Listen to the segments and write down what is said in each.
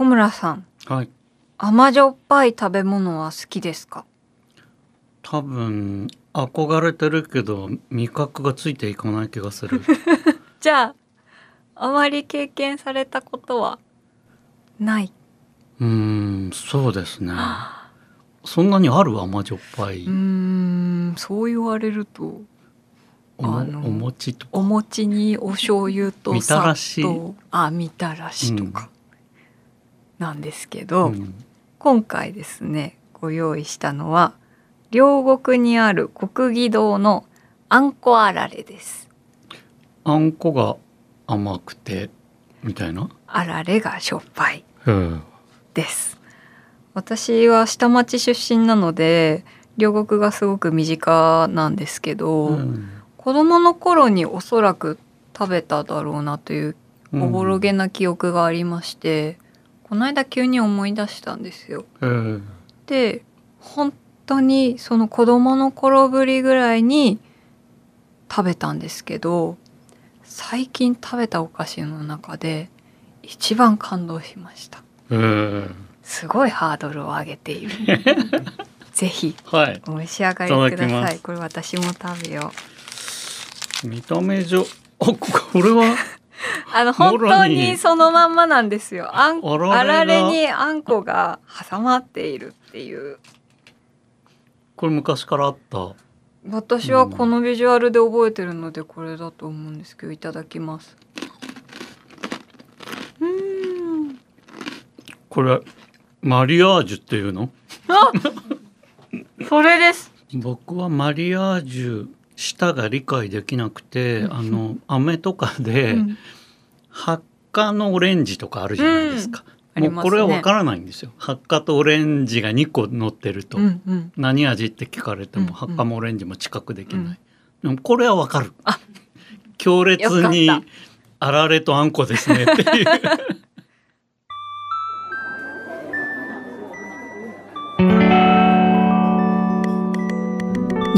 穂村さんはい。甘じょっぱい食べ物は好きですか？多分憧れてるけど味覚がついていかない気がする。じゃああまり経験されたことはない？うーんそうですね。そんなにある甘じょっぱい。うーんそう言われるとあのお餅とか。お餅にお醤油とみたらし。砂糖。あみたらしとかなんですけど、うん。今回ですねご用意したのは両国にある国技堂のあんこあられです。あんこが甘くてみたいな？あられがしょっぱいうんです。私は下町出身なので両国がすごく身近なんですけど、うん。子供の頃におそらく食べただろうなといううん。おぼろげな記憶がありまして、この間急に思い出したんですよ。えーで本当にその子供の頃ぶりぐらいに食べたんですけど最近食べたお菓子の中で一番感動しました。えーすごいハードルを上げている。ぜひはい。お召し上がりください。これ私も食べよう。見た目上。あここれは？あの本当にそのまんまなんですよ。あんあられにあんこが挟まっているっていう。これ昔からあった？私はこのビジュアルで覚えてるのでこれだと思うんですけどいただきます。うーん。これマリアージュっていうの？あそれです。僕はマリアージュ舌が理解できなくてあの飴とかで、うん。発火のオレンジとかあるじゃないですか、ありますね。もうこれはわからないんですよ。発火とオレンジが2個乗ってると、うんうん。何味って聞かれてうんうん。も発火もオレンジも知覚できない、うん。でもこれはわかる。あ強烈にあられとあんこですねっていう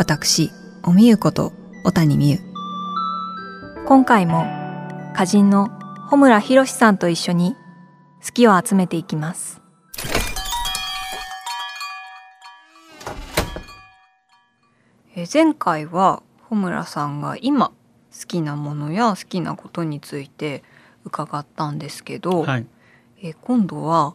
私、おみゆこと小谷美優。今回も歌人の穂村博さんと一緒に好きを集めていきます。え前回は穂村さんが今好きなものや好きなことについて伺ったんですけど、はいえ今度は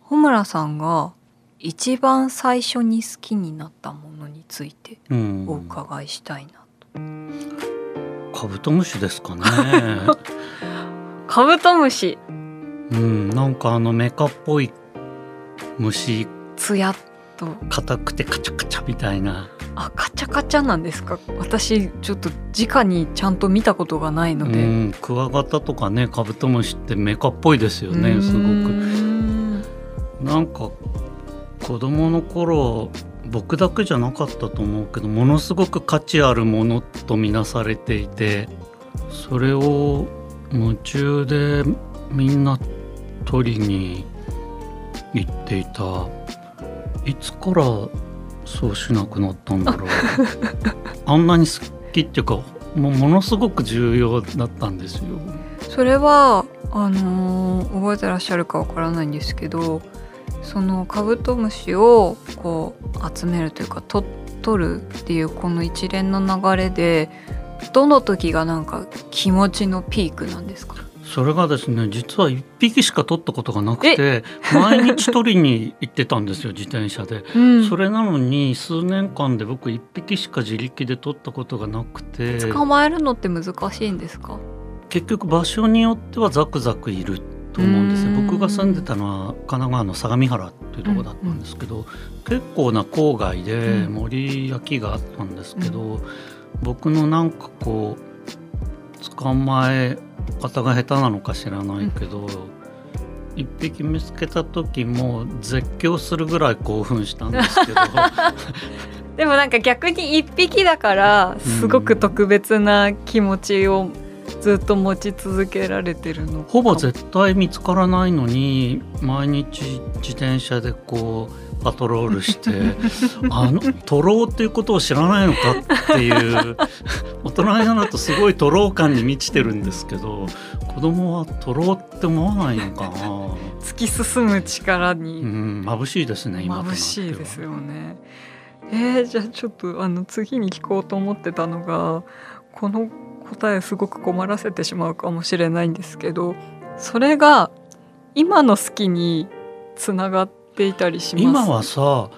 穂村さんが一番最初に好きになったものについてうん。お伺いしたいなと。カブトムシですかね。カブトムシ。うんなんかあのメカっぽい虫。つやっと。硬くてカチャカチャみたいな。あカチャカチャなんですか？私ちょっと直にちゃんと見たことがないのうで、んクワガタとかねカブトムシってメカっぽいですよねすごく。ん。なんか子供の頃僕だけじゃなかったと思うけどものすごく価値あるものとみなされていてそれを夢中でみんな取りに行っていたいつからそうしなくなったんだろう あんなに好きっていうかもうものすごく重要だったんですよ。それはあのー覚えてらっしゃるかわからないんですけどそのカブトムシをこう集めるというかと取るっていうこの一連の流れでどの時がなんか気持ちのピークなんですか？それがですね実は1匹しか取ったことがなくて毎日取りに行ってたんですよ自転車で。うん。それなのに数年間で僕1匹しか自力で取ったことがなくて。捕まえるのって難しいんですか？結局場所によってはザクザクいると思うんですようん。僕が住んでたのは神奈川の相模原っていうところだったんですけど、結構な郊外でうん。森焼きがあったんですけど、僕のなんかこう捕まえ方が下手なのか知らないけど、一匹見つけた時も絶叫するぐらい興奮したんですけど。でもなんか逆に一匹だからすごく特別な気持ちをずっと持ち続けられてるのほぼ絶対見つからないのに毎日自転車でこうパトロールして あのトロっていうことを知らないのかっていう大人になるとすごいトロ感に満ちてるんですけど子供はトロって思わないのかな。突き進む力に、うん、眩しいですね今眩しいですよね。えー、じゃあちょっとあの次に聞こうと思ってたのがこの答えすごく困らせてしまうかもしれないんですけどそれが今の好きにつながっていたりします？今はさ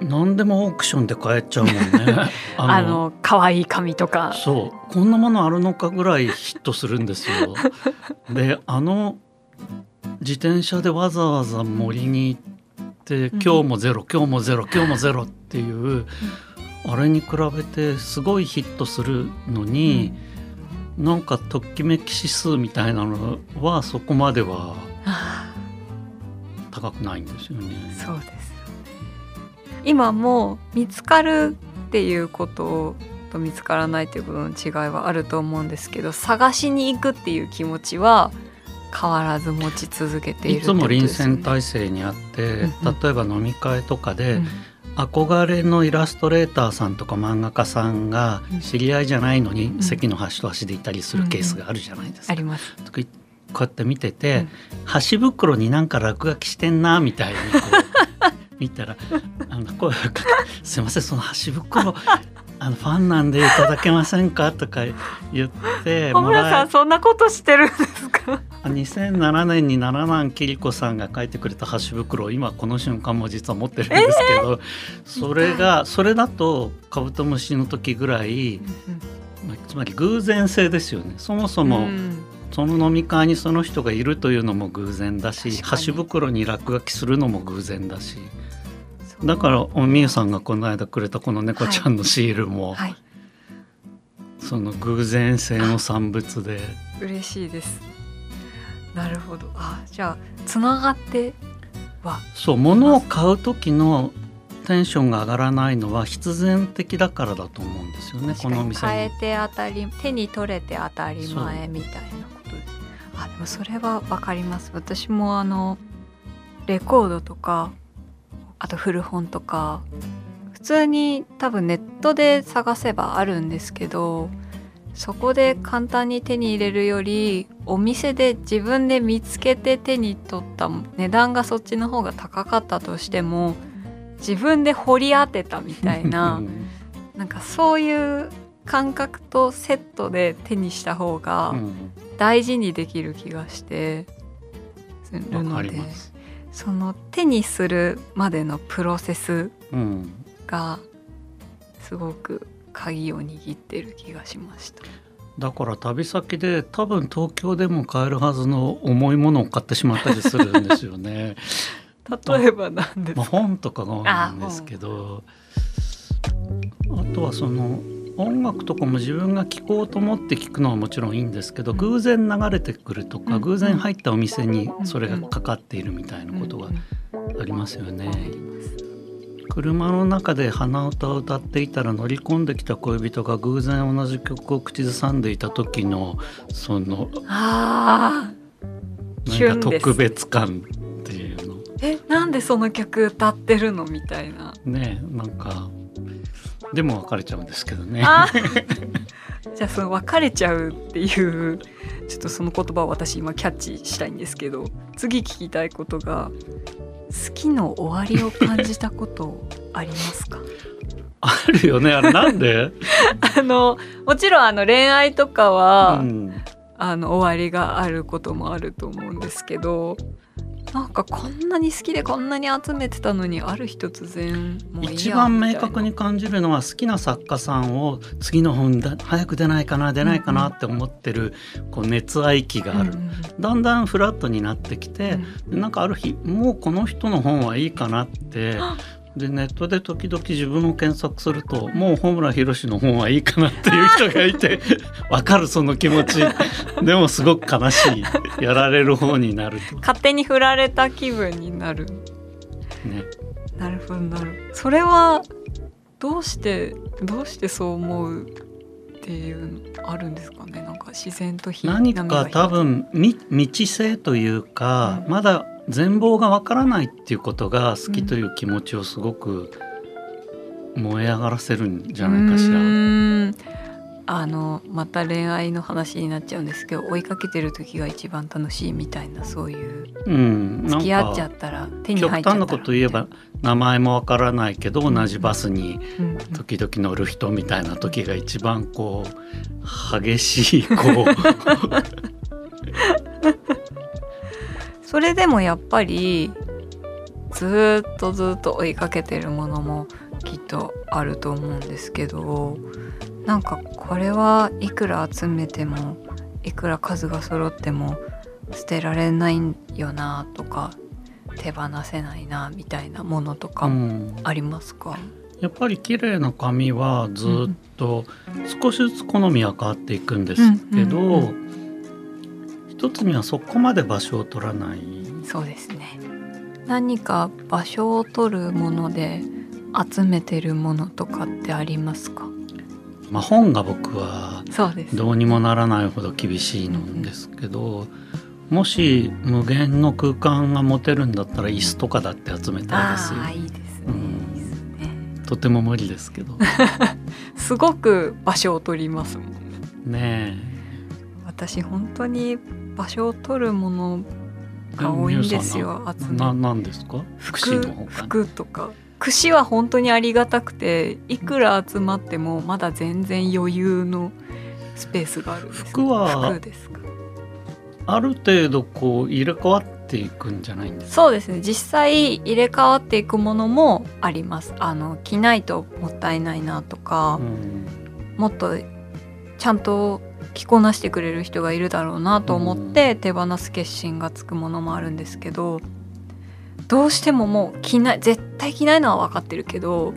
何でもオークションで買えちゃうもんね。あの可愛い紙とか。そう。こんなものあるのかぐらいヒットするんですよ。であの自転車でわざわざ森に行って「今日もゼロ今日もゼロ今日もゼロ」っていう、うん、あれに比べてすごいヒットするのに、うん、なんかときめき指数みたいなのはそこまでは高くないんですよね。そうです今も見つかるっていうことと見つからないということの違いはあると思うんですけど探しに行くっていう気持ちは変わらず持ち続けているいつも臨戦態勢にあって、例えば飲み会とかで、うん憧れのイラストレーターさんとか漫画家さんが知り合いじゃないのに席の端と端でいたりするケースがあるじゃないですか。あります。こうやって見てて、端袋になんか落書きしてんなみたいにこう見たらあの声をかけ「すいませんその端袋あのファンなんでいただけませんか?」とか言って小村さんそんなことしてるんですか？2007年に七男桐子さんが書いてくれた箸袋を今この瞬間も実は持ってるんですけど、えー、それがそれだとカブトムシの時ぐらい、つまり偶然性ですよね。そもそも、うん。その飲み会にその人がいるというのも偶然だし箸袋に落書きするのも偶然だしだからおみゆさんがこの間くれたこの猫ちゃんのシールも、はい。はい、その偶然性の産物で。嬉しいです。なるほど。あじゃあつながっては。そう物を買う時のテンションが上がらないのは必然的だからだと思うんですよねこのお店に。変えて当たり手に取れて当たり前みたいなことです。あでもそれは分かります。私もあのレコードとかあと古本とか。普通に多分ネットで探せばあるんですけどそこで簡単に手に入れるよりお店で自分で見つけて手に取った値段がそっちの方が高かったとしても自分で掘り当てたみたいななんかそういう感覚とセットで手にした方が大事にできる気がしてするので、その手にするまでのプロセスがすごく鍵を握ってる気がしました。だから旅先で多分東京でも買えるはずの重いものを買ってしまったりするんですよね。例えば何ですか、まあ、本とかが多いんですけどあとはその音楽とかも自分が聴こうと思って聴くのはもちろんいいんですけど偶然流れてくるとか偶然入ったお店にそれがかかっているみたいなことがありますよね。車の中で鼻歌を歌っていたら乗り込んできた恋人が偶然同じ曲を口ずさんでいた時のそのなんか特別感っていうの。えなんでその曲歌ってるのみたいな。ねなんかでも別れちゃうんですけどね。じゃあその別れちゃうっていうちょっとその言葉を私今キャッチしたいんですけど次聞きたいことが好きの終わりを感じたことありますか？あるよね。あれなんで？あのもちろんあの恋愛とかは、うん、あの終わりがあることもあると思うんですけどなんかこんなに好きでこんなに集めてたのにある日突然一番明確に感じるのは好きな作家さんを次の本だ早く出ないかな出ないかなって思ってるこう熱愛期がある、うん。うん、だんだんフラットになってきて、うん、なんかある日もうこの人の本はいいかなってでネットで時々自分を検索するともう穂村弘の本はいいかなっていう人がいて わかるその気持ち。でもすごく悲しいやられる方になると。勝手に振られた気分になる。ね。なるほどなる。それはどうしてどうしてそう思うっていうのあるんですかね？なんか自然とひ何か多分み未知性というか、うん。まだ全貌がわからないっていうことが好きという気持ちをすごく燃え上がらせるんじゃないかしら。うーん。あのまた恋愛の話になっちゃうんですけど追いかけてる時が一番楽しいみたいなそういう。うん、付き合っちゃったら手に極入っちゃったら。端なこと言えば名前もわからないけど同じバスに時々乗る人みたいな時が一番こう激しいこ それでもやっぱりずーっとずーっと追いかけてるものもきっとあると思うんですけどなんかこれはいくら集めてもいくら数が揃っても捨てられないよなとか手放せないなみたいなものとう、かうん。ありますか、やっぱり綺麗な紙はずっと少しずつ好みは変わっていくんですけど、うんうん一つにはそこまで場所を取らない。そうですね。何か場所を取るもので集めてるものとかってありますか？まあ、本が僕はそうです。どうにもならないほど厳しいのですけど、もし無限の空間が持てるんだったら椅子とかだって集めたいですよ。ああ。いいですね、とても無理ですけど。すごく場所を取りますもんね。ね私本当に場所を取るものえが多いんですよ集めななんですか？串服服とか。串は本当にありがたくていくら集まってもまだ全然余裕のスペースがあるんです服は服ですか。ある程度こう入れ替わっていくんじゃないんですか？そうですね。実際入れ替わっていくものもあります。あの着ないともったいないなとか、うん。もっとちゃんと着こなしてくれる人がいるだろうなと思って手放す決心がつくものもあるんですけどどうしてももう着ない絶対着ないのは分かってるけど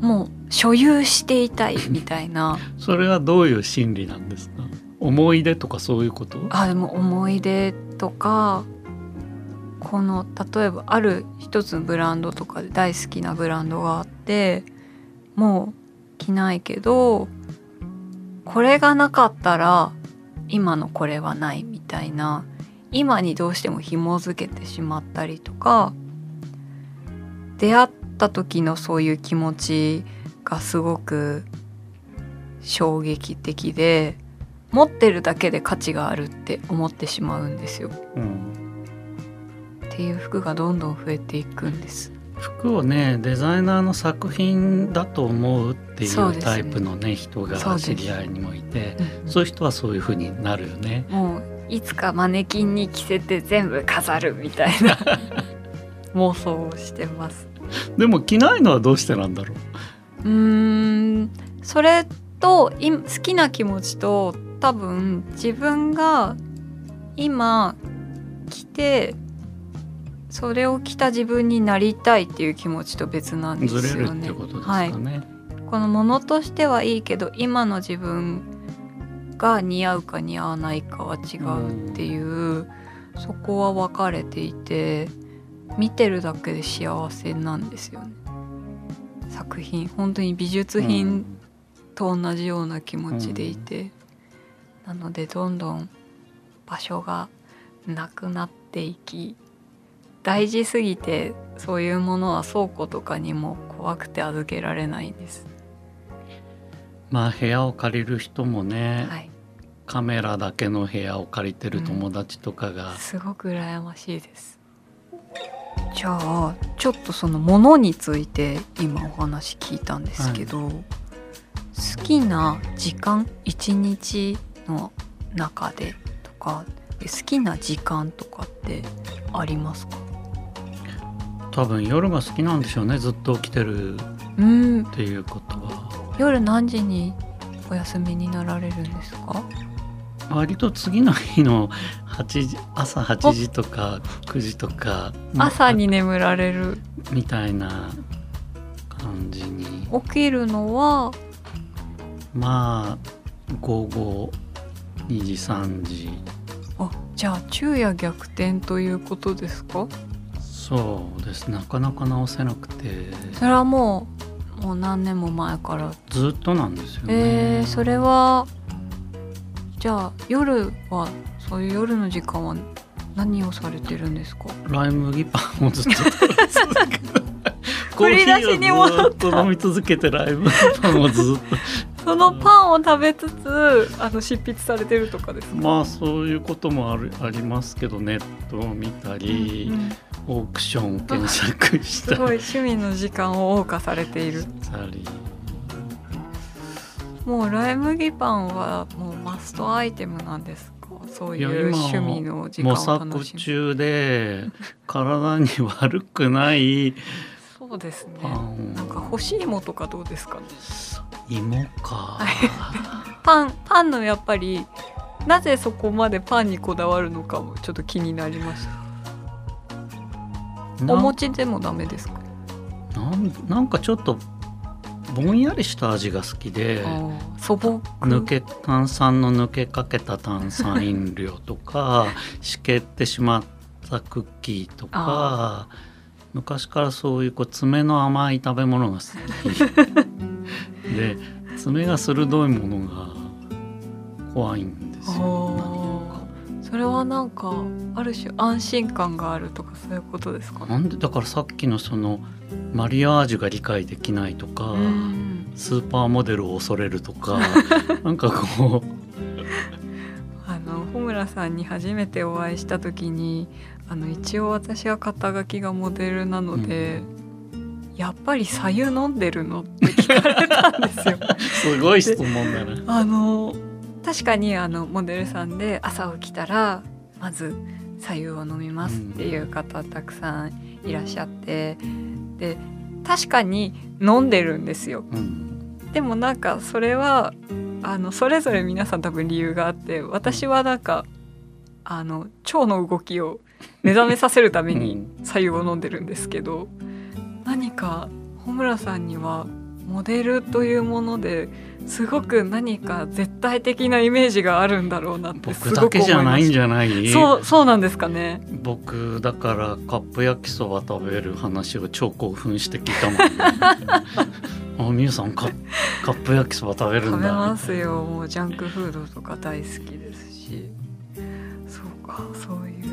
もう所有していたい みたいな。それはどういう心理なんですか？思い出とかそういうこと？あでも思い出とかこの例えばある一つのブランドとかで大好きなブランドがあってもう着ないけどこれがなかったら今のこれはないみたいな今にどうしても紐づけてしまったりとか出会った時のそういう気持ちがすごく衝撃的で持ってるだけで価値があるって思ってしまうんですよ。うん、っていう服がどんどん増えていくんです。服をねデザイナーの作品だと思うっていうタイプのね人が知り合いにもいてそういう人はそういうふうになるよね。もういつかマネキンに着せて全部飾るみたいな。妄想をしてます。でも着ないのはどうしてなんだろう？うーんそれとい好きな気持ちと多分自分が今着てそれを着た自分になりたいっていう気持ちと別なんですずよね。れるっていうことですはい。このものとしてはいいけど今の自分が似合うか似合わないかは違うっていう、そこは分かれていて見てるだけで幸せなんですよね作品本当に美術品と同じような気持ちでいて、なのでどんどん場所がなくなっていき大事すぎてそういうものは倉庫とかにも怖くて預けられないんです。まあ部屋を借りる人もね、はい、カメラだけの部屋を借りてる友達とかが、すごく羨ましいです。じゃあちょっとそのものについて今お話聞いたんですけど、好きな時間一日の中でとか好きな時間とかってありますか？多分夜が好きなんでしょうねずっと起きてるうん。っていうことは。夜何時にお休みになられるんですか？割と次の日の8時朝8時とか9時とか朝に眠られる。みたいな感じに。起きるのは？まあ午後2時3時。あじゃあ昼夜逆転ということですか？そうです。なかなか直せなくて。それはもうもう何年も前から。ずっとなんですよね、えー、それはじゃあ夜はそういう夜の時間は何をされてるんですか？ライ麦パンをずっと。振り出しに戻ったコーヒーをずっと飲み続けてライ麦パンをずっと。そのパンを食べつつあの執筆されてるとかですか、まあそういうこともあるありますけどネットを見たり、うんオークションを検索しすた。りごい趣味の時間を謳歌されている。もうライ麦パンはもうマストアイテムなんですか？そういう趣味の時間模を楽索しむ。中で体に悪くないそうですね。なんか干し芋とかどうですか？ね芋か。パンパンのやっぱりなぜそこまでパンにこだわるのかもちょっと気になりました。なお餅でもダメですか？なんなんかちょっとぼんやりした味が好きで素朴。抜け炭酸の抜けかけた炭酸飲料とか しけってしまったクッキーとか昔からそういうこう爪の甘い食べ物が好き。で爪が鋭いものが怖いんですよ。それはなんかある種安心感があるとかそういうことですか？なんでだからさっきのそのマリアージュが理解できないとか、うんスーパーモデルを恐れるとか なんかこうあの穂村さんに初めてお会いした時にあの一応私は肩書きがモデルなので、やっぱり左右飲んでるの？って聞かれたんですよ。すごい質問だな。あの確かにあのモデルさんで朝起きたらまず左右を飲みますっていう方たくさんいらっしゃってで確かに飲んでるんですよ。うん。でもなんかそれはあのそれぞれ皆さん多分理由があって私はなんかあの腸の動きを目覚めさせるために左右を飲んでるんですけど何か穂村さんにはモデルというものですごく何か絶対的なイメージがあるんだろうなってす僕だごく思いましたけじゃないんじゃない？そうそうなんですかね。僕だからカップ焼きそば食べる話を超興奮して聞いたもん、あみゆさんカカップ焼きそば食べるんだ。食べますよ。もうジャンクフードとか大好きですし。そうかそういう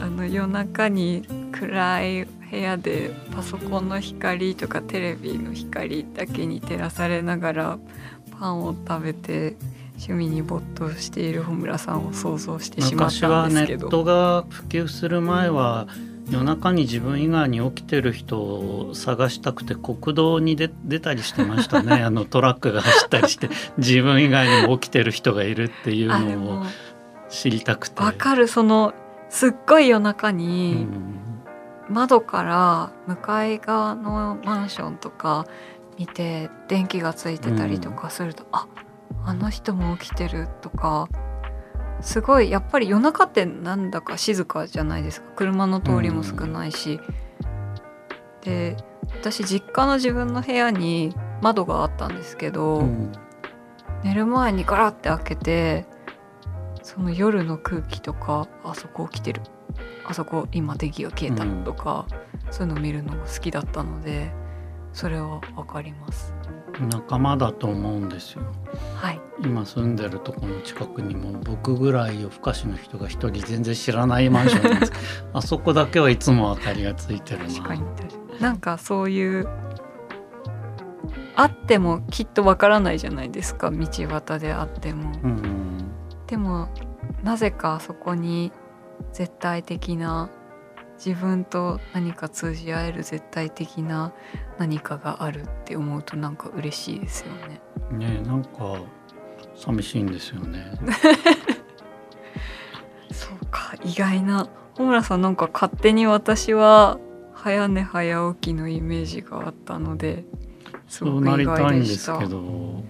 あの夜中に暗い部屋でパソコンの光とかテレビの光だけに照らされながらパンを食べて趣味に没頭している穂村さんを想像してしまっ昔たはネッんですけど。トが普及する前は夜中に自分以外に起きてる人を探したくて国道に出出たりしてましたね。あのトラックが走ったりして自分以外にも起きてる人がいるっていうのを知りたくて。わかる。そのすっごい夜中うに、ん窓から向かい側のマンションとか見て電気がついてたりとかすると、ああの人も起きてるとかすごいやっぱり夜中ってなんだか静かじゃないですか。車の通りも少ないし、で私実家の自分の部屋に窓があったんですけど、うん。寝る前にガラッて開けてその夜の空気とかあそこ起きてる。あそこ今電気が消えたとか、そういうの見るのが好きだったのでそれはわかります。仲間だと思うんですよ。はい。今住んでるとこの近くにも僕ぐらい夜更かしの人が一人全然知らないマンションです。あそこだけはいつも明かりがついてるな。確かになんかそういうあってもきっとわからないじゃないですか。道端であっても。うんでもなぜかそこに絶対的な自分と何か通じ合える絶対的な何かがあるって思うとなんか嬉しいですよね。ねえなんか寂しいんですよね そうか意外な穂村さんなんか勝手に私は早寝早起きのイメージがあったのですそうなりたいんで。すけど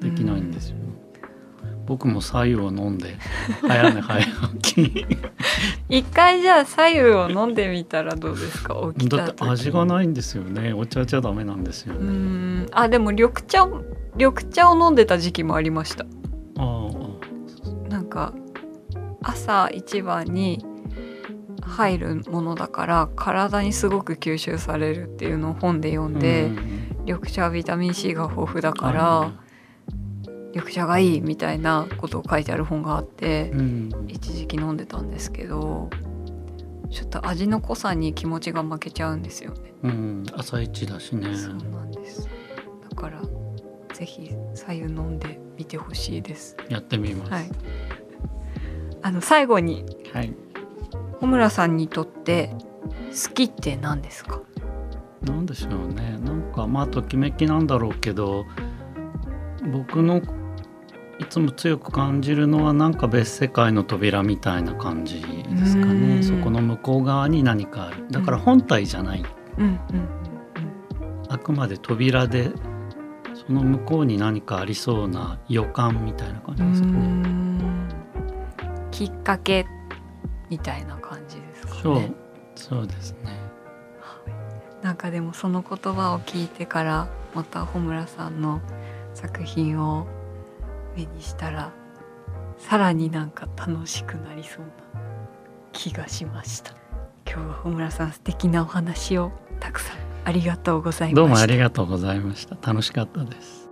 できないんですよ、僕も左右を飲んで早寝早起き。一回じゃあ左右を飲んでみたらどうですか？起きただって味がないんですよね。お茶じゃダメなんですようねん。あでも緑茶緑茶を飲んでた時期もありました。あなんか朝一番に入るものだから体にすごく吸収されるっていうのを本で読あんで、うん。緑茶はビタミン C が豊富だかあら緑茶がいいみたいなことを書いてある本があってうん。一時期飲んでたんですけどちょっと味の濃さに気持ちが負けちゃうんですよね。うん。朝一だしね。そうなんです。だからぜひ左右飲んでみてほしいです。やってみます。はい、あの最後にはい。穂村さんにとって好きって何ですか？なんでしょうね。なんかまあときめきなんだろうけど僕のいつも強く感じるのはなんか別世界の扉みたいな感じですかうん。ねそこの向こう側に何かある。だから本体じゃない。うんうんあくまで扉でその向こうに何かありそうな予感みたいな感じですかね。ん。きっかけみたいな感じですかそう。ね。そうですね。なんかでもその言葉を聞いてからまた穂村さんの作品を目にしたらさらになんか楽しくなりそうな気がしました今日は穂村さん素敵なお話をたくさんありがとうございましたどうもありがとうございました。楽しかったです。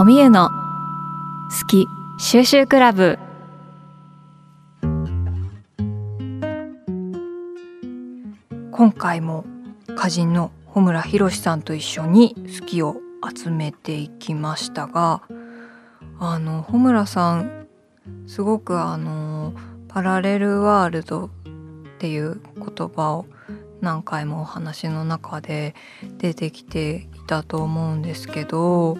おみゆの好き収集クラブ今回も歌人の穂村博さんと一緒に好きを集めていきましたがあの穂村さんすごくあのパラレルワールドっていう言葉を何回もお話の中で出てきていたと思うんですけど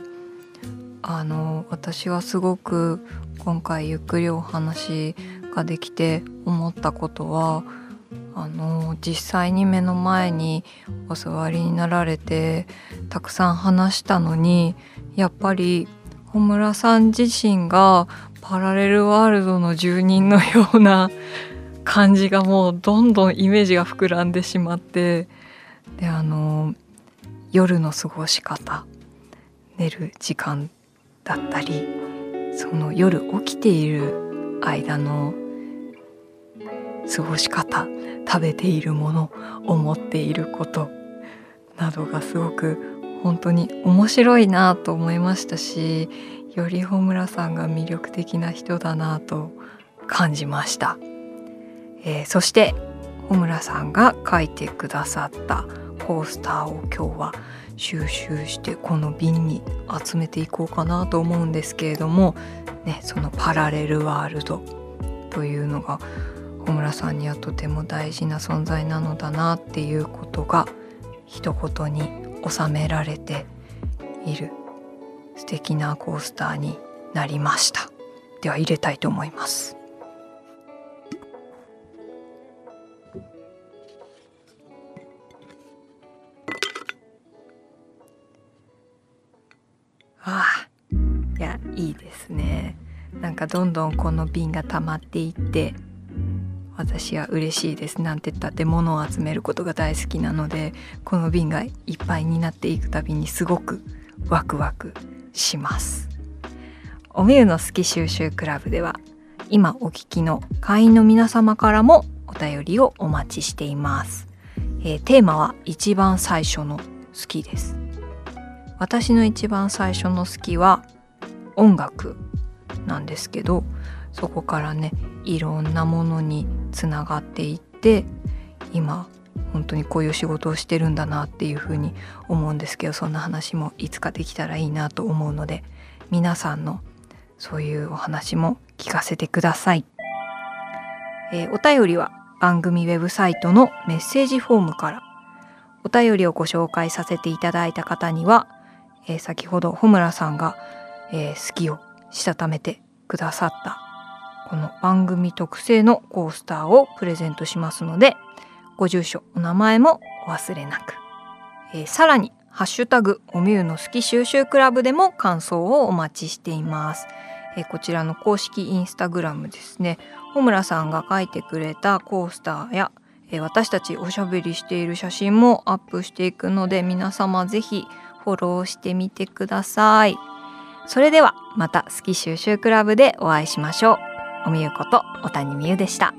あの私はすごく今回ゆっくりお話ができて思ったことはあの実際に目の前にお座りになられてたくさん話したのにやっぱり穂村さん自身がパラレルワールドの住人のような感じがもうどんどんイメージが膨らんでしまってであの夜の過ごし方寝る時間だったりその夜起きている間の過ごし方食べているもの思っていることなどがすごく本当に面白いなと思いましたしより穂村さんが魅力的な人だなと感じました、えーそして穂村さんが書いてくださったコースターを今日は収集してこの瓶に集めていこうかなと思うんですけれども、ね、そのパラレルワールドというのが小村さんにはとても大事な存在なのだなっていうことが一言に収められている素敵なコースターになりました。では入れたいと思います。ああいやいいですね。なんかどんどんこの瓶が溜まっていって私は嬉しいですなんて言ったって物を集めることが大好きなのでこの瓶がいっぱいになっていくたびにすごくワクワクします。おみゆの好き収集クラブでは今お聞きの会員の皆様からもお便りをお待ちしています、えーテーマは一番最初の好きです。私の一番最初の好きは音楽なんですけどそこからねいろんなものにつながっていって今本当にこういう仕事をしてるんだなっていうふうに思うんですけどそんな話もいつかできたらいいなと思うので皆さんのそういうお話も聞かせてください、えーお便りは番組ウェブサイトのメッセージフォームからお便りをご紹介させていただいた方には、えー先ほど穂村さんが、えー好きをしたためてくださったこの番組特製のコースターをプレゼントしますのでご住所お名前もお忘れなく、えーさらにハッシュタグおみゆの好き収集クラブでも感想をお待ちしています。えこちらの公式インスタグラムですね。穂村さんが書いてくれたコースターやえ私たちおしゃべりしている写真もアップしていくので皆様ぜひフォローしてみてください。それではまた好き収集クラブでお会いしましょう。おみゆこと小谷美優でした。